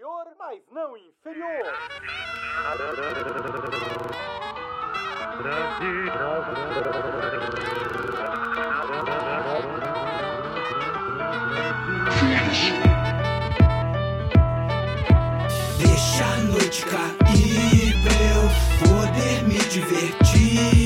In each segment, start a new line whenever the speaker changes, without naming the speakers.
superior, mas não inferior.
Deixa a noite cair pra eu poder me divertir.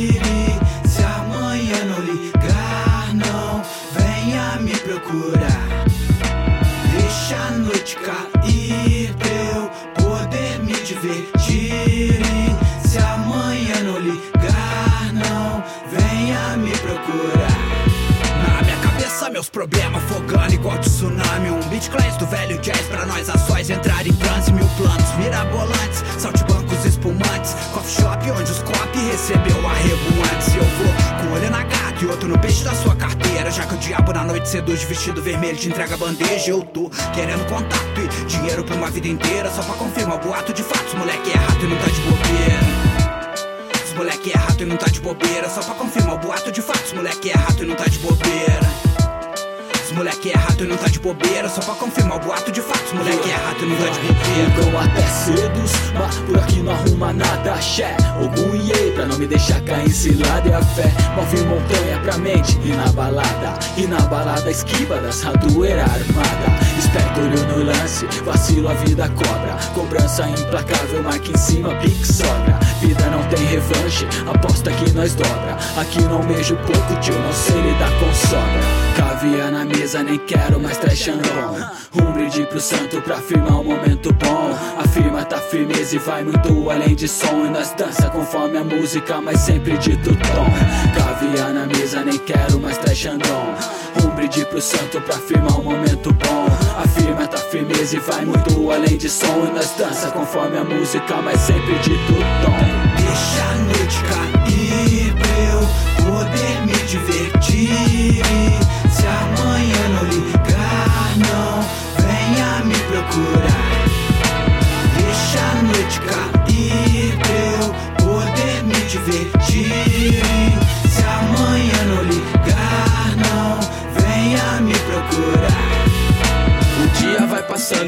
Pra eu poder me divertir. E se amanhã não ligar, não venha me procurar. Na minha cabeça, meus problemas fogando igual tsunami. Um beat class do velho jazz pra nós ações entrar em transe. Mil planos mirabolantes, saltibancos espumantes. Coffee shop onde os cop recebeu arrego antes. Eu vou com um olho na gata e outro no peixe da sua carteira. Diabo na noite seduz vestido vermelho te entrega bandeja. Eu tô querendo contato e dinheiro pra uma vida inteira. Só pra confirmar o boato de fatos. Moleque é rato e não tá de bobeira. Os moleque é rato e não tá de bobeira. Só pra confirmar o boato de fatos. Moleque é rato e não tá de bobeira. Os moleque é rato e não tá de bobeira. Só pra confirmar o boato de fatos. Moleque é rato e não tá de bobeira.
Então até cedos, mas por aqui não arruma nada Axé, Ogum e Ei, pra não me deixar cair cilada É a fé, move montanha pra mente E na balada, e na balada esquiva das radoeira armada Olho no lance, vacilo a vida cobra. Cobrança implacável, marca em cima, pique sobra. Vida não tem revanche, aposta que nós dobra. Aqui não mejo pouco, tio, não sei lidar com sobra. Caviar na mesa, nem quero mais trechando Um brinde pro santo pra firmar um momento bom. Afirma, tá firmeza e vai muito além de som. E nós dança conforme a música, mas sempre dito tom. Caviar na mesa, nem quero mais Um brinde pro santo pra firmar um momento bom Afirma, tá firmeza e vai muito além de som E nós dança conforme a música, mas sempre dito tom
Deixa a noite cair pra eu poder me divertir. Se amanhã não ligar, não venha me procurar.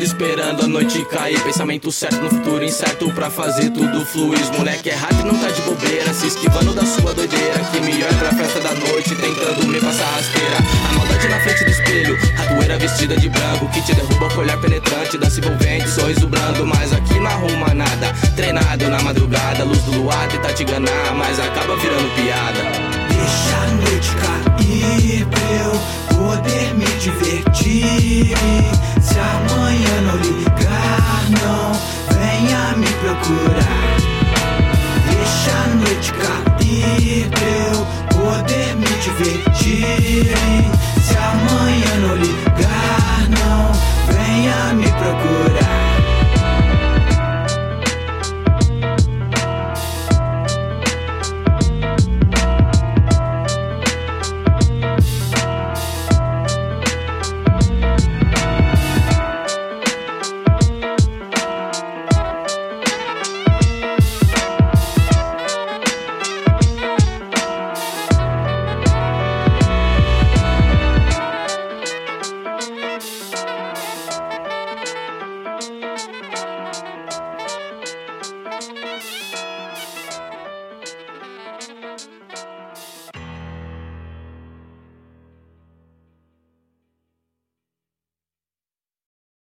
Esperando a noite cair. Pensamento certo no futuro incerto pra fazer tudo fluir. Os moleque é e não tá de bobeira. Se esquivando da sua doideira Que me olha pra festa da noite Tentando me passar rasteira. A maldade na frente do espelho Ratoeira vestida de branco Que te derruba com olhar penetrante Dança envolvente, sorriso brando Mas aqui não arruma nada. Treinado na madrugada Luz do luar tenta te enganar Mas acaba virando piada
Deixa a noite cair pra eu poder me divertir.